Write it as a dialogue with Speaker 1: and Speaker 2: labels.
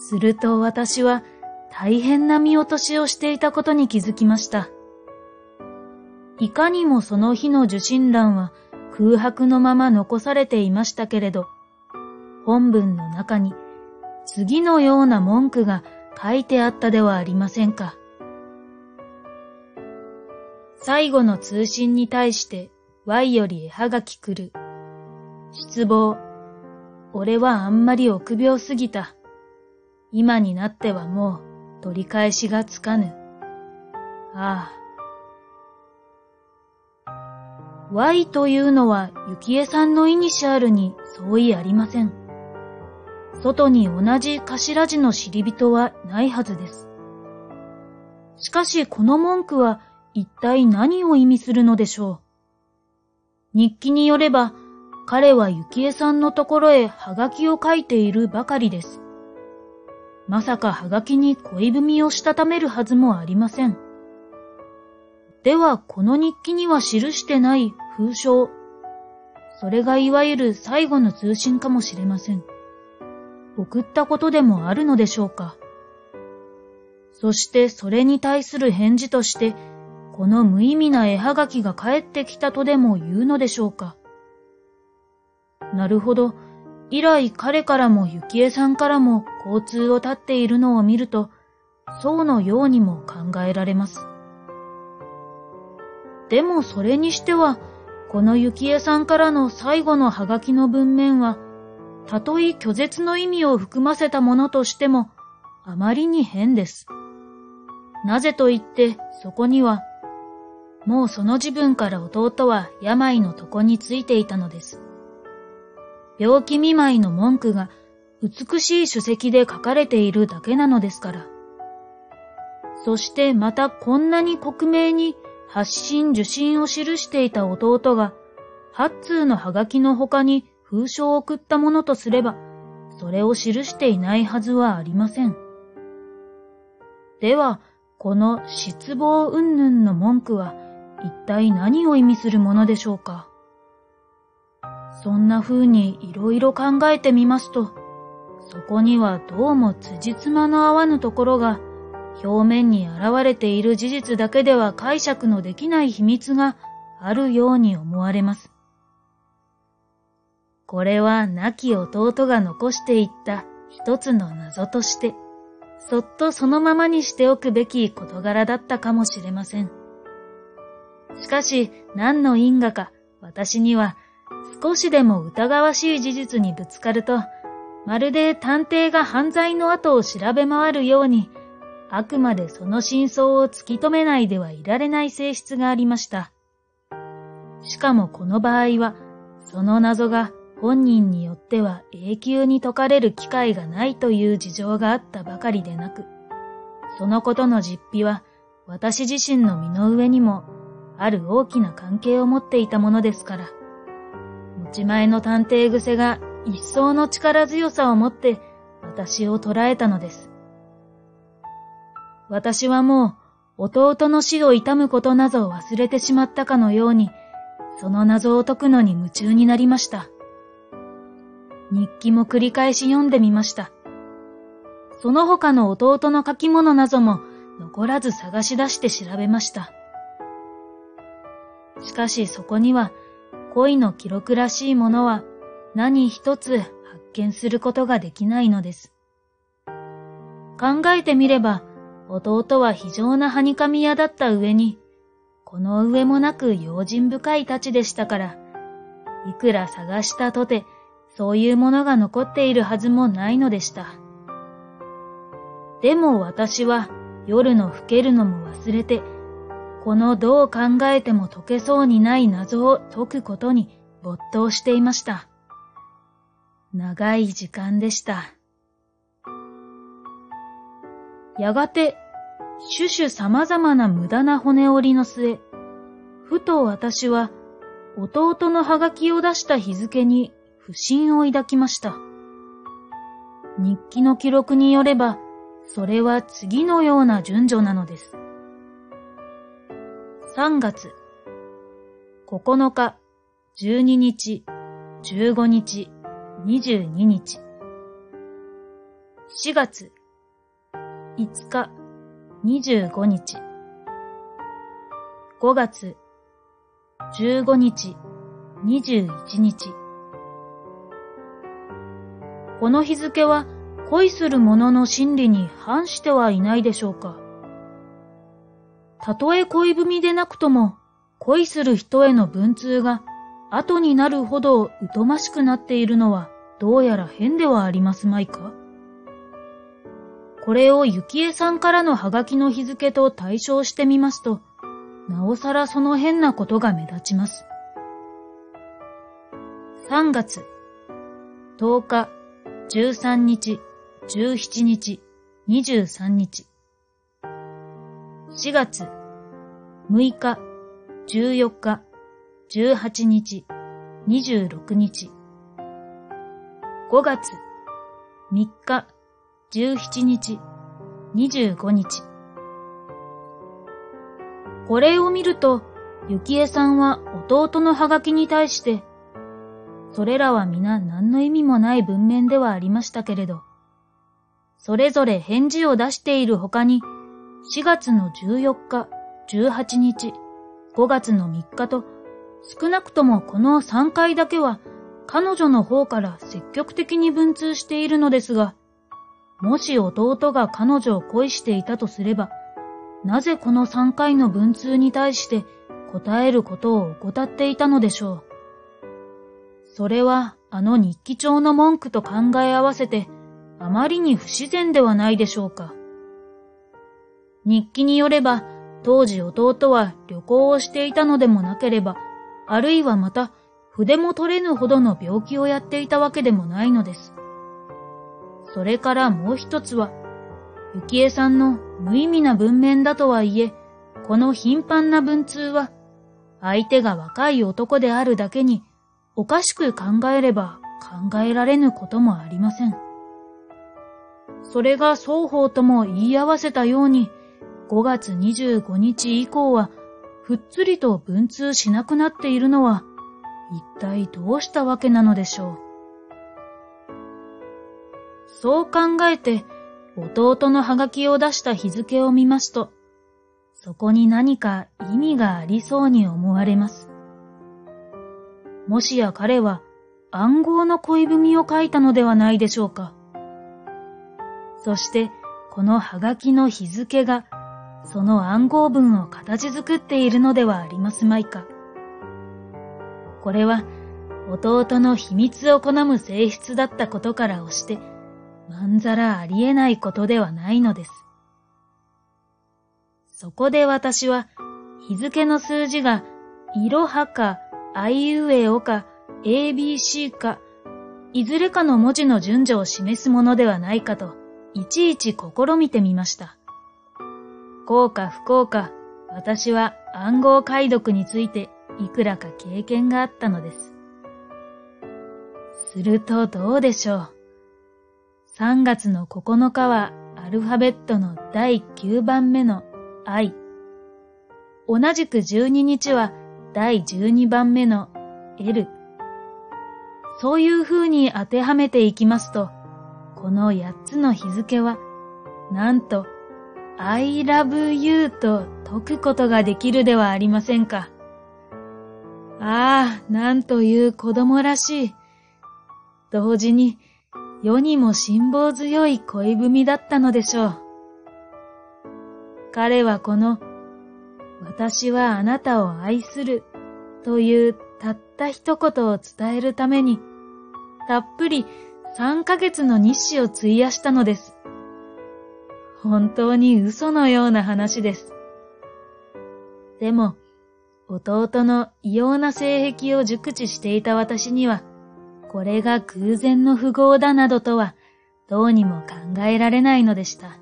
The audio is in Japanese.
Speaker 1: すると私は大変な見落としをしていたことに気づきました。いかにもその日の受信欄は空白のまま残されていましたけれど、本文の中に次のような文句が書いてあったではありませんか。最後の通信に対して Y より絵はがき来る。失望。俺はあんまり臆病すぎた。今になってはもう取り返しがつかぬ。ああ。Y というのは幸恵さんのイニシャルに相違ありません。外に同じ頭字の知り人はないはずです。しかしこの文句は一体何を意味するのでしょう。日記によれば、彼は幸恵さんのところへハガキを書いているばかりです。まさかハガキに恋文をしたためるはずもありません。では、この日記には記してない封書。それがいわゆる最後の通信かもしれません。送ったことでもあるのでしょうか。そしてそれに対する返事として、この無意味な絵はがきが帰ってきたとでも言うのでしょうか。なるほど。以来彼からも幸恵さんからも交通を絶っているのを見ると、そうのようにも考えられます。でもそれにしては、この幸恵さんからの最後のハガキの文面は、たとえ拒絶の意味を含ませたものとしても、あまりに変です。なぜと言って、そこには、もうその自分から弟は病の床についていたのです。病気見舞いの文句が美しい書籍で書かれているだけなのですから。そしてまたこんなに克明に発信受信を記していた弟が、八通のハガキの他に封書を送ったものとすれば、それを記していないはずはありません。では、この失望云々の文句は一体何を意味するものでしょうかそんな風にいろいろ考えてみますと、そこにはどうも辻褄の合わぬところが表面に現れている事実だけでは解釈のできない秘密があるように思われます。これは亡き弟が残していった一つの謎として、そっとそのままにしておくべき事柄だったかもしれません。しかし何の因果か私には少しでも疑わしい事実にぶつかると、まるで探偵が犯罪の後を調べ回るように、あくまでその真相を突き止めないではいられない性質がありました。しかもこの場合は、その謎が本人によっては永久に解かれる機会がないという事情があったばかりでなく、そのことの実費は私自身の身の上にもある大きな関係を持っていたものですから、持ち前の探偵癖が一層の力強さを持って私を捉えたのです。私はもう弟の死を悼むことなどを忘れてしまったかのように、その謎を解くのに夢中になりました。日記も繰り返し読んでみました。その他の弟の書き物なども残らず探し出して調べました。しかしそこには恋の記録らしいものは何一つ発見することができないのです。考えてみれば弟は非常なはにかみ屋だった上に、この上もなく用心深いたちでしたから、いくら探したとてそういうものが残っているはずもないのでした。でも私は夜の更けるのも忘れて、このどう考えても解けそうにない謎を解くことに没頭していました。長い時間でした。やがて、種々様々な無駄な骨折りの末、ふと私は弟のハガキを出した日付に不審を抱きました。日記の記録によれば、それは次のような順序なのです。3月9日、12日、15日、22日。4月5日25日5月15日21日この日付は恋する者の心理に反してはいないでしょうか。たとえ恋文でなくとも恋する人への文通が後になるほど疎ましくなっているのはどうやら変ではありますまいか？これを幸恵さんからのハガキの日付と対照してみますと、なおさらその変なことが目立ちます。3月10日、13日、17日、23日。4月6日、14日、18日、26日。5月3日、17日、25日。これを見ると、ゆきえさんは弟のハガキに対して、それらは皆何の意味もない文面ではありましたけれど、それぞれ返事を出している他に、4月の14日、18日、5月の3日と、少なくともこの3回だけは彼女の方から積極的に文通しているのですが、もし弟が彼女を恋していたとすれば、なぜこの3回の文通に対して答えることを怠っていたのでしょう。それはあの日記帳の文句と考え合わせてあまりに不自然ではないでしょうか。日記によれば当時弟は旅行をしていたのでもなければ、あるいはまた筆も取れぬほどの病気をやっていたわけでもないのです。それからもう一つは、幸恵さんの無意味な文面だとはいえ、この頻繁な文通は、相手が若い男であるだけに、おかしく考えれば考えられぬこともありません。それが双方とも言い合わせたように、5月25日以降は、ふっつりと文通しなくなっているのは、一体どうしたわけなのでしょう。そう考えて、弟のハガキを出した日付を見ますと、そこに何か意味がありそうに思われます。もしや彼は暗号の恋文を書いたのではないでしょうか。そして、このハガキの日付が、その暗号文を形作っているのではありますまいか。これは、弟の秘密を好む性質だったことから押して、まんざらありえないことではないのです。そこで私は、日付の数字が、いろはか、あいうえおか、ABC か、いずれかの文字の順序を示すものではないかと、いちいち試みてみました。こうか不幸か、私は暗号解読についていくらか経験があったのです。するとどうでしょう。3月の9日はアルファベットの第9番目の I。同じく12日は第12番目の L。そういう風に当てはめていきますと、この8つの日付は、なんと I love you と解くことができるではありませんか。ああ、なんという子供らしい。同時に世にも辛抱強い恋文だったのでしょう。彼はこの、私はあなたを愛するというたった一言を伝えるために、たっぷり3ヶ月の日誌を費やしたのです。本当に嘘のような話です。でも、弟の異様な性癖を熟知していた私には、これが偶然の符号だなどとは、どうにも考えられないのでした。